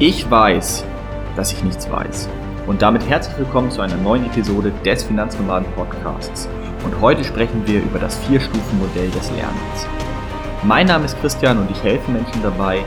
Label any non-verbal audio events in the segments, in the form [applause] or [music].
Ich weiß, dass ich nichts weiß. Und damit herzlich willkommen zu einer neuen Episode des Finanznomaden Podcasts. Und heute sprechen wir über das Vier-Stufen-Modell des Lernens. Mein Name ist Christian und ich helfe Menschen dabei,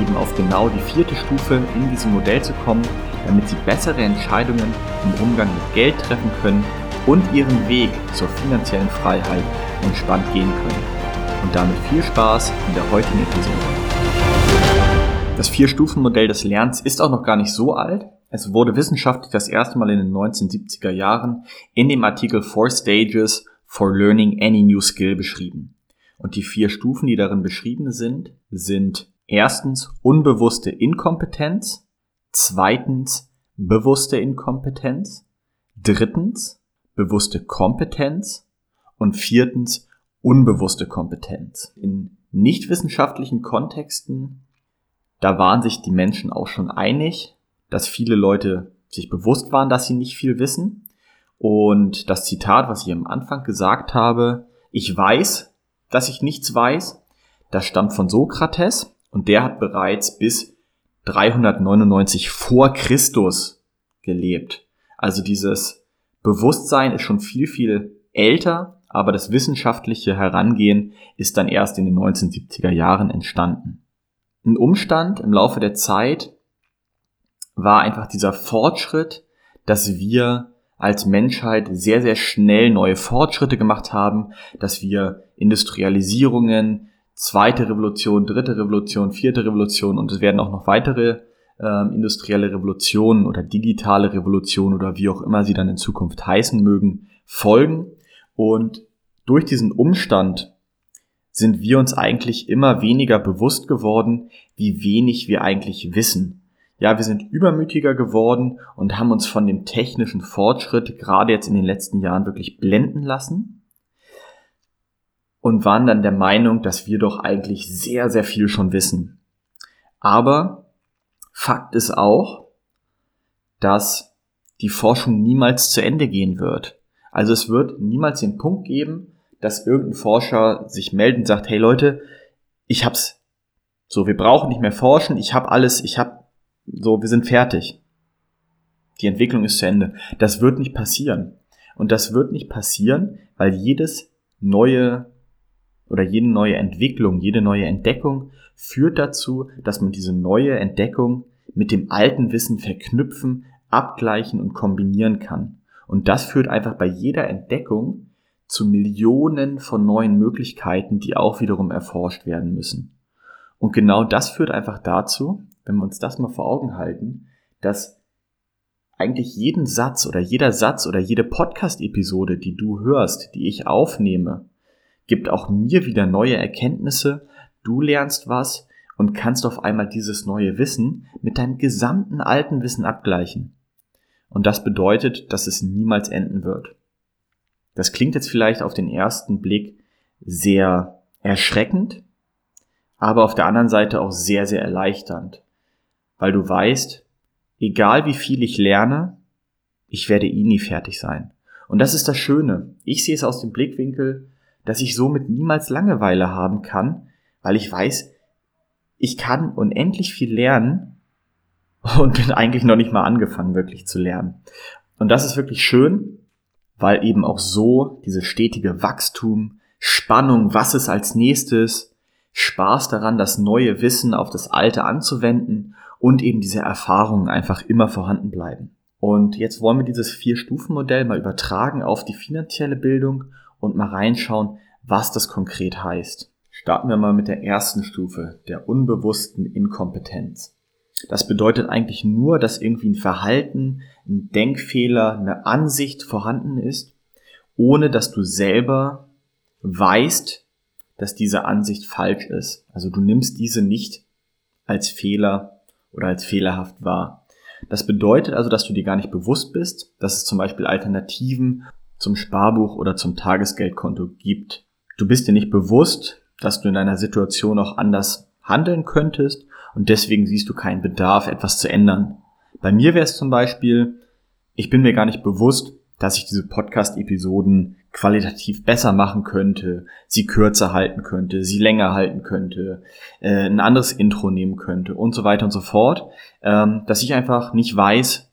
eben auf genau die vierte Stufe in diesem Modell zu kommen, damit sie bessere Entscheidungen im Umgang mit Geld treffen können und ihren Weg zur finanziellen Freiheit entspannt gehen können. Und damit viel Spaß in der heutigen Episode. Das Vier-Stufen-Modell des Lernens ist auch noch gar nicht so alt. Es wurde wissenschaftlich das erste Mal in den 1970er Jahren in dem Artikel Four Stages for Learning Any New Skill beschrieben. Und die vier Stufen, die darin beschrieben sind, sind erstens unbewusste Inkompetenz, zweitens bewusste Inkompetenz, drittens bewusste Kompetenz und viertens unbewusste Kompetenz. In nichtwissenschaftlichen Kontexten da waren sich die Menschen auch schon einig, dass viele Leute sich bewusst waren, dass sie nicht viel wissen. Und das Zitat, was ich am Anfang gesagt habe, ich weiß, dass ich nichts weiß, das stammt von Sokrates und der hat bereits bis 399 vor Christus gelebt. Also dieses Bewusstsein ist schon viel, viel älter, aber das wissenschaftliche Herangehen ist dann erst in den 1970er Jahren entstanden ein Umstand im Laufe der Zeit war einfach dieser Fortschritt, dass wir als Menschheit sehr, sehr schnell neue Fortschritte gemacht haben, dass wir Industrialisierungen, zweite Revolution, dritte Revolution, vierte Revolution und es werden auch noch weitere äh, industrielle Revolutionen oder digitale Revolutionen oder wie auch immer sie dann in Zukunft heißen mögen, folgen. Und durch diesen Umstand sind wir uns eigentlich immer weniger bewusst geworden, wie wenig wir eigentlich wissen. Ja, wir sind übermütiger geworden und haben uns von dem technischen Fortschritt gerade jetzt in den letzten Jahren wirklich blenden lassen und waren dann der Meinung, dass wir doch eigentlich sehr, sehr viel schon wissen. Aber Fakt ist auch, dass die Forschung niemals zu Ende gehen wird. Also es wird niemals den Punkt geben, dass irgendein Forscher sich meldet und sagt, hey Leute, ich hab's. So, wir brauchen nicht mehr forschen, ich hab alles, ich hab, so, wir sind fertig. Die Entwicklung ist zu Ende. Das wird nicht passieren. Und das wird nicht passieren, weil jedes neue oder jede neue Entwicklung, jede neue Entdeckung führt dazu, dass man diese neue Entdeckung mit dem alten Wissen verknüpfen, abgleichen und kombinieren kann. Und das führt einfach bei jeder Entdeckung zu Millionen von neuen Möglichkeiten, die auch wiederum erforscht werden müssen. Und genau das führt einfach dazu, wenn wir uns das mal vor Augen halten, dass eigentlich jeden Satz oder jeder Satz oder jede Podcast-Episode, die du hörst, die ich aufnehme, gibt auch mir wieder neue Erkenntnisse, du lernst was und kannst auf einmal dieses neue Wissen mit deinem gesamten alten Wissen abgleichen. Und das bedeutet, dass es niemals enden wird. Das klingt jetzt vielleicht auf den ersten Blick sehr erschreckend, aber auf der anderen Seite auch sehr, sehr erleichternd, weil du weißt, egal wie viel ich lerne, ich werde eh nie fertig sein. Und das ist das Schöne. Ich sehe es aus dem Blickwinkel, dass ich somit niemals Langeweile haben kann, weil ich weiß, ich kann unendlich viel lernen und bin eigentlich noch nicht mal angefangen, wirklich zu lernen. Und das ist wirklich schön, weil eben auch so diese stetige Wachstum, Spannung, was ist als nächstes, Spaß daran, das neue Wissen auf das alte anzuwenden und eben diese Erfahrungen einfach immer vorhanden bleiben. Und jetzt wollen wir dieses Vier-Stufen-Modell mal übertragen auf die finanzielle Bildung und mal reinschauen, was das konkret heißt. Starten wir mal mit der ersten Stufe, der unbewussten Inkompetenz. Das bedeutet eigentlich nur, dass irgendwie ein Verhalten, ein Denkfehler, eine Ansicht vorhanden ist, ohne dass du selber weißt, dass diese Ansicht falsch ist. Also du nimmst diese nicht als Fehler oder als fehlerhaft wahr. Das bedeutet also, dass du dir gar nicht bewusst bist, dass es zum Beispiel Alternativen zum Sparbuch oder zum Tagesgeldkonto gibt. Du bist dir nicht bewusst, dass du in einer Situation auch anders handeln könntest und deswegen siehst du keinen Bedarf, etwas zu ändern. Bei mir wäre es zum Beispiel, ich bin mir gar nicht bewusst, dass ich diese Podcast-Episoden qualitativ besser machen könnte, sie kürzer halten könnte, sie länger halten könnte, äh, ein anderes Intro nehmen könnte und so weiter und so fort, ähm, dass ich einfach nicht weiß,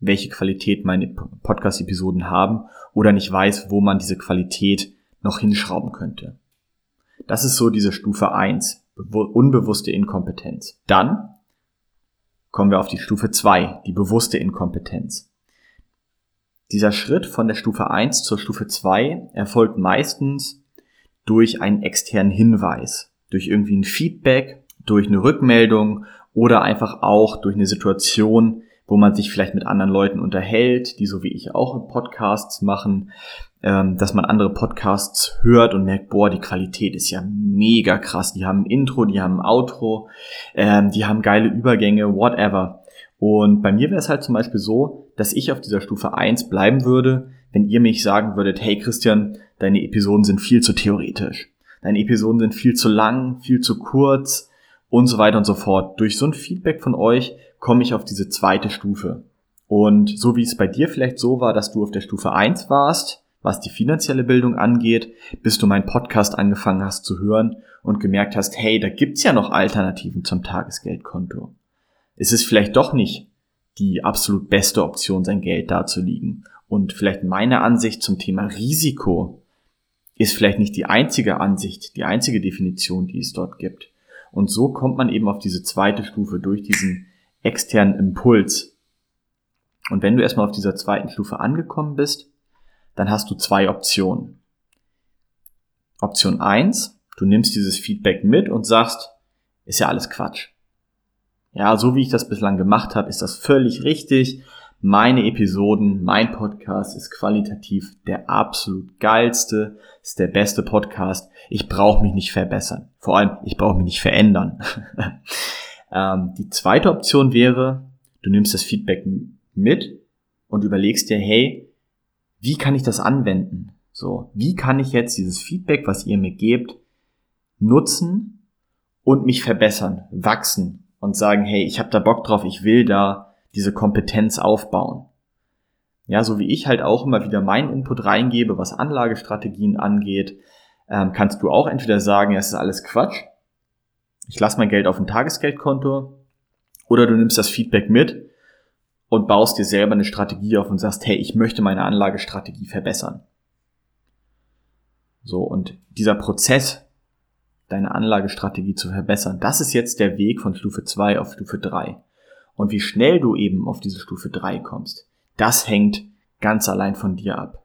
welche Qualität meine Podcast-Episoden haben oder nicht weiß, wo man diese Qualität noch hinschrauben könnte. Das ist so diese Stufe eins, unbewusste Inkompetenz. Dann kommen wir auf die Stufe zwei, die bewusste Inkompetenz. Dieser Schritt von der Stufe 1 zur Stufe 2 erfolgt meistens durch einen externen Hinweis, durch irgendwie ein Feedback, durch eine Rückmeldung oder einfach auch durch eine Situation, wo man sich vielleicht mit anderen Leuten unterhält, die so wie ich auch Podcasts machen, ähm, dass man andere Podcasts hört und merkt, boah, die Qualität ist ja mega krass. Die haben ein Intro, die haben ein Outro, ähm, die haben geile Übergänge, whatever. Und bei mir wäre es halt zum Beispiel so, dass ich auf dieser Stufe 1 bleiben würde, wenn ihr mich sagen würdet, hey Christian, deine Episoden sind viel zu theoretisch. Deine Episoden sind viel zu lang, viel zu kurz und so weiter und so fort. Durch so ein Feedback von euch komme ich auf diese zweite Stufe. Und so wie es bei dir vielleicht so war, dass du auf der Stufe 1 warst, was die finanzielle Bildung angeht, bis du meinen Podcast angefangen hast zu hören und gemerkt hast, hey, da gibt's ja noch Alternativen zum Tagesgeldkonto ist es vielleicht doch nicht die absolut beste Option, sein Geld darzulegen. Und vielleicht meine Ansicht zum Thema Risiko ist vielleicht nicht die einzige Ansicht, die einzige Definition, die es dort gibt. Und so kommt man eben auf diese zweite Stufe durch diesen externen Impuls. Und wenn du erstmal auf dieser zweiten Stufe angekommen bist, dann hast du zwei Optionen. Option eins: du nimmst dieses Feedback mit und sagst, ist ja alles Quatsch. Ja, so wie ich das bislang gemacht habe, ist das völlig richtig. Meine Episoden, mein Podcast ist qualitativ der absolut geilste, ist der beste Podcast. Ich brauche mich nicht verbessern. Vor allem, ich brauche mich nicht verändern. [laughs] ähm, die zweite Option wäre, du nimmst das Feedback mit und überlegst dir, hey, wie kann ich das anwenden? So, wie kann ich jetzt dieses Feedback, was ihr mir gebt, nutzen und mich verbessern, wachsen, und sagen, hey, ich habe da Bock drauf, ich will da diese Kompetenz aufbauen. Ja, so wie ich halt auch immer wieder meinen Input reingebe, was Anlagestrategien angeht, ähm, kannst du auch entweder sagen, es ist alles Quatsch, ich lasse mein Geld auf ein Tagesgeldkonto, oder du nimmst das Feedback mit und baust dir selber eine Strategie auf und sagst, hey, ich möchte meine Anlagestrategie verbessern. So, und dieser Prozess, deine Anlagestrategie zu verbessern. Das ist jetzt der Weg von Stufe 2 auf Stufe 3. Und wie schnell du eben auf diese Stufe 3 kommst, das hängt ganz allein von dir ab.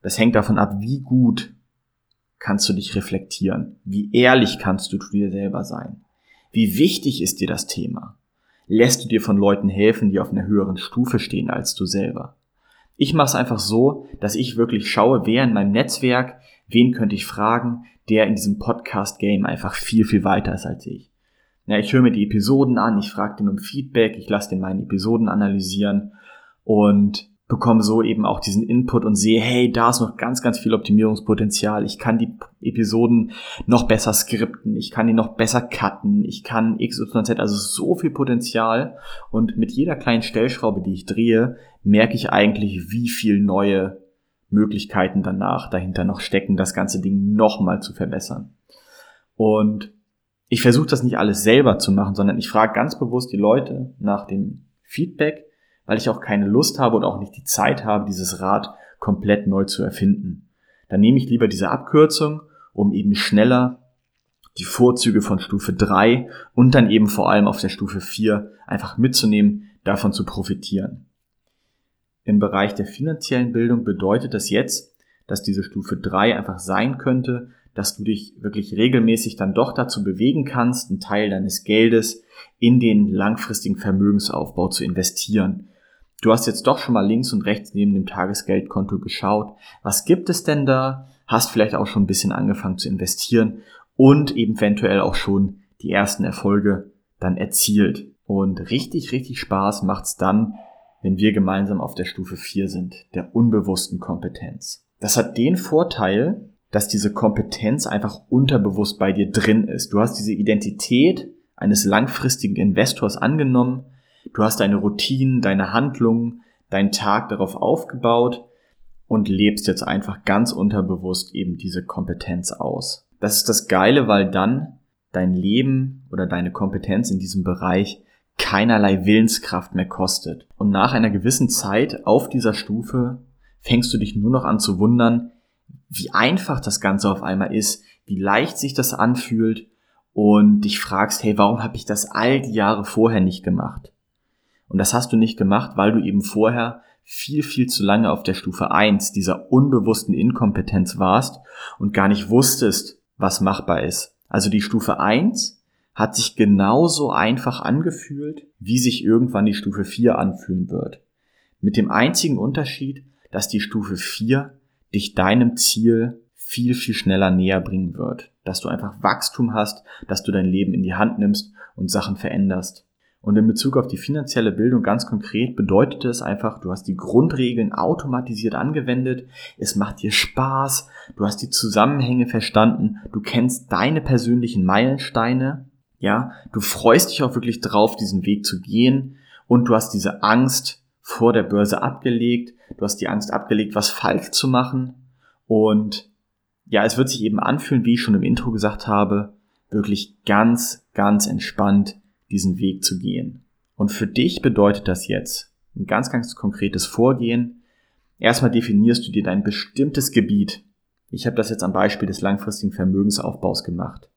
Das hängt davon ab, wie gut kannst du dich reflektieren, wie ehrlich kannst du zu dir selber sein, wie wichtig ist dir das Thema, lässt du dir von Leuten helfen, die auf einer höheren Stufe stehen als du selber. Ich mache es einfach so, dass ich wirklich schaue, wer in meinem Netzwerk, wen könnte ich fragen, der in diesem Podcast-Game einfach viel, viel weiter ist als ich. Ja, ich höre mir die Episoden an, ich frage den um Feedback, ich lasse den meine Episoden analysieren und bekomme so eben auch diesen Input und sehe, hey, da ist noch ganz, ganz viel Optimierungspotenzial. Ich kann die Episoden noch besser skripten, ich kann die noch besser cutten, ich kann X, Y, Z, also so viel Potenzial. Und mit jeder kleinen Stellschraube, die ich drehe, merke ich eigentlich, wie viel neue Möglichkeiten danach dahinter noch stecken, das ganze Ding nochmal zu verbessern. Und ich versuche das nicht alles selber zu machen, sondern ich frage ganz bewusst die Leute nach dem Feedback, weil ich auch keine Lust habe und auch nicht die Zeit habe, dieses Rad komplett neu zu erfinden. Dann nehme ich lieber diese Abkürzung, um eben schneller die Vorzüge von Stufe 3 und dann eben vor allem auf der Stufe 4 einfach mitzunehmen, davon zu profitieren. Im Bereich der finanziellen Bildung bedeutet das jetzt, dass diese Stufe 3 einfach sein könnte, dass du dich wirklich regelmäßig dann doch dazu bewegen kannst, einen Teil deines Geldes in den langfristigen Vermögensaufbau zu investieren. Du hast jetzt doch schon mal links und rechts neben dem Tagesgeldkonto geschaut. Was gibt es denn da? Hast vielleicht auch schon ein bisschen angefangen zu investieren und eventuell auch schon die ersten Erfolge dann erzielt. Und richtig, richtig Spaß macht's dann, wenn wir gemeinsam auf der Stufe 4 sind, der unbewussten Kompetenz. Das hat den Vorteil, dass diese Kompetenz einfach unterbewusst bei dir drin ist. Du hast diese Identität eines langfristigen Investors angenommen, du hast deine Routinen, deine Handlungen, deinen Tag darauf aufgebaut, und lebst jetzt einfach ganz unterbewusst eben diese Kompetenz aus. Das ist das Geile, weil dann dein Leben oder deine Kompetenz in diesem Bereich keinerlei Willenskraft mehr kostet. Und nach einer gewissen Zeit auf dieser Stufe fängst du dich nur noch an zu wundern, wie einfach das Ganze auf einmal ist, wie leicht sich das anfühlt und dich fragst, hey, warum habe ich das all die Jahre vorher nicht gemacht? Und das hast du nicht gemacht, weil du eben vorher viel, viel zu lange auf der Stufe 1 dieser unbewussten Inkompetenz warst und gar nicht wusstest, was machbar ist. Also die Stufe 1 hat sich genauso einfach angefühlt, wie sich irgendwann die Stufe 4 anfühlen wird. Mit dem einzigen Unterschied, dass die Stufe 4 dich deinem Ziel viel, viel schneller näher bringen wird. Dass du einfach Wachstum hast, dass du dein Leben in die Hand nimmst und Sachen veränderst. Und in Bezug auf die finanzielle Bildung ganz konkret bedeutet es einfach, du hast die Grundregeln automatisiert angewendet, es macht dir Spaß, du hast die Zusammenhänge verstanden, du kennst deine persönlichen Meilensteine, ja, du freust dich auch wirklich drauf, diesen Weg zu gehen. Und du hast diese Angst vor der Börse abgelegt, du hast die Angst abgelegt, was falsch zu machen. Und ja, es wird sich eben anfühlen, wie ich schon im Intro gesagt habe, wirklich ganz, ganz entspannt diesen Weg zu gehen. Und für dich bedeutet das jetzt ein ganz, ganz konkretes Vorgehen. Erstmal definierst du dir dein bestimmtes Gebiet. Ich habe das jetzt am Beispiel des langfristigen Vermögensaufbaus gemacht.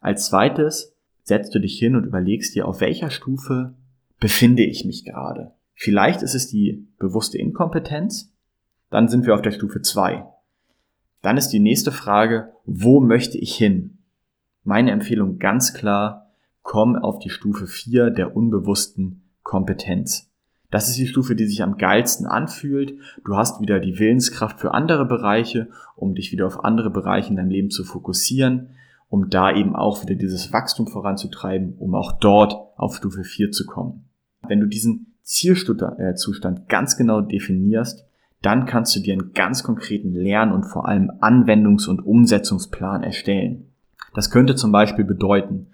Als zweites setzt du dich hin und überlegst dir, auf welcher Stufe befinde ich mich gerade. Vielleicht ist es die bewusste Inkompetenz, dann sind wir auf der Stufe 2. Dann ist die nächste Frage, wo möchte ich hin? Meine Empfehlung ganz klar, komm auf die Stufe 4 der unbewussten Kompetenz. Das ist die Stufe, die sich am geilsten anfühlt. Du hast wieder die Willenskraft für andere Bereiche, um dich wieder auf andere Bereiche in deinem Leben zu fokussieren, um da eben auch wieder dieses Wachstum voranzutreiben, um auch dort auf Stufe 4 zu kommen. Wenn du diesen Zielzustand ganz genau definierst, dann kannst du dir einen ganz konkreten Lern- und vor allem Anwendungs- und Umsetzungsplan erstellen. Das könnte zum Beispiel bedeuten,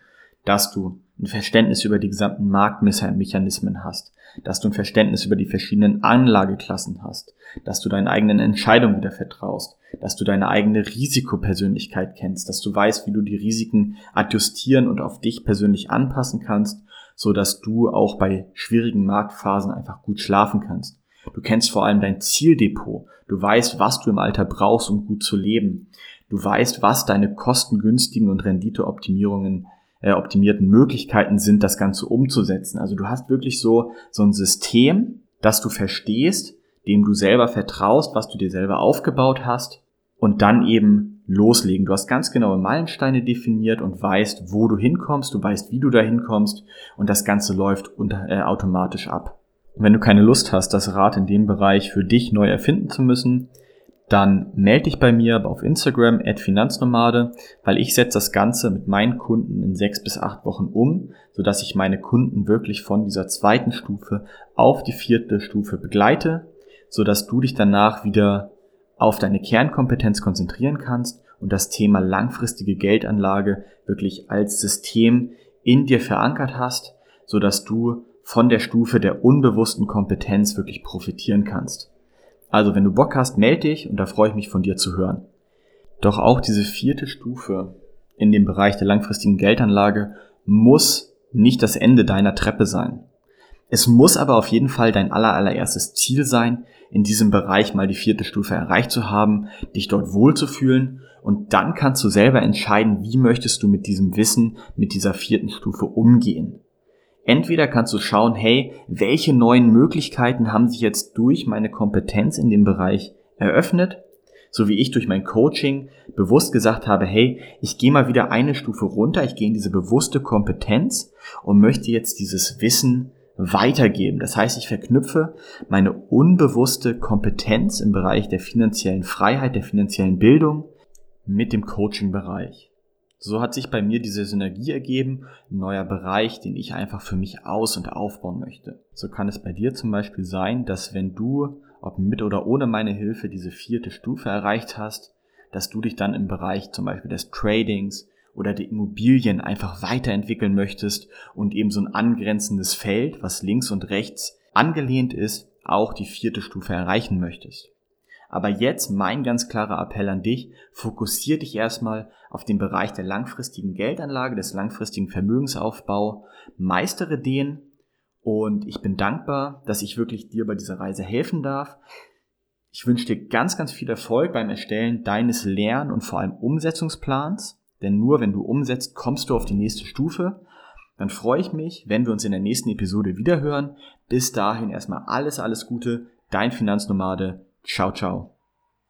dass du ein Verständnis über die gesamten Marktmechanismen hast, dass du ein Verständnis über die verschiedenen Anlageklassen hast, dass du deinen eigenen Entscheidungen wieder vertraust, dass du deine eigene Risikopersönlichkeit kennst, dass du weißt, wie du die Risiken adjustieren und auf dich persönlich anpassen kannst, so dass du auch bei schwierigen Marktphasen einfach gut schlafen kannst. Du kennst vor allem dein Zieldepot. Du weißt, was du im Alter brauchst, um gut zu leben. Du weißt, was deine kostengünstigen und Renditeoptimierungen äh, optimierten Möglichkeiten sind, das Ganze umzusetzen. Also du hast wirklich so, so ein System, das du verstehst, dem du selber vertraust, was du dir selber aufgebaut hast und dann eben loslegen. Du hast ganz genaue Meilensteine definiert und weißt, wo du hinkommst, du weißt, wie du da hinkommst und das Ganze läuft unter, äh, automatisch ab. Und wenn du keine Lust hast, das Rad in dem Bereich für dich neu erfinden zu müssen, dann melde dich bei mir auf Instagram at Finanznomade, weil ich setze das Ganze mit meinen Kunden in sechs bis acht Wochen um, sodass ich meine Kunden wirklich von dieser zweiten Stufe auf die vierte Stufe begleite, sodass du dich danach wieder auf deine Kernkompetenz konzentrieren kannst und das Thema langfristige Geldanlage wirklich als System in dir verankert hast, sodass du von der Stufe der unbewussten Kompetenz wirklich profitieren kannst. Also wenn du Bock hast, melde dich und da freue ich mich von dir zu hören. Doch auch diese vierte Stufe in dem Bereich der langfristigen Geldanlage muss nicht das Ende deiner Treppe sein. Es muss aber auf jeden Fall dein allererstes Ziel sein, in diesem Bereich mal die vierte Stufe erreicht zu haben, dich dort wohlzufühlen und dann kannst du selber entscheiden, wie möchtest du mit diesem Wissen, mit dieser vierten Stufe umgehen. Entweder kannst du schauen, hey, welche neuen Möglichkeiten haben sich jetzt durch meine Kompetenz in dem Bereich eröffnet, so wie ich durch mein Coaching bewusst gesagt habe, hey, ich gehe mal wieder eine Stufe runter, ich gehe in diese bewusste Kompetenz und möchte jetzt dieses Wissen weitergeben. Das heißt, ich verknüpfe meine unbewusste Kompetenz im Bereich der finanziellen Freiheit, der finanziellen Bildung mit dem Coaching-Bereich. So hat sich bei mir diese Synergie ergeben, ein neuer Bereich, den ich einfach für mich aus- und aufbauen möchte. So kann es bei dir zum Beispiel sein, dass wenn du, ob mit oder ohne meine Hilfe, diese vierte Stufe erreicht hast, dass du dich dann im Bereich zum Beispiel des Tradings oder der Immobilien einfach weiterentwickeln möchtest und eben so ein angrenzendes Feld, was links und rechts angelehnt ist, auch die vierte Stufe erreichen möchtest. Aber jetzt mein ganz klarer Appell an dich, fokussier dich erstmal auf den Bereich der langfristigen Geldanlage, des langfristigen Vermögensaufbau, meistere den und ich bin dankbar, dass ich wirklich dir bei dieser Reise helfen darf. Ich wünsche dir ganz, ganz viel Erfolg beim Erstellen deines Lern- und vor allem Umsetzungsplans, denn nur wenn du umsetzt, kommst du auf die nächste Stufe. Dann freue ich mich, wenn wir uns in der nächsten Episode wiederhören. Bis dahin erstmal alles, alles Gute, dein Finanznomade. Ciao, ciao.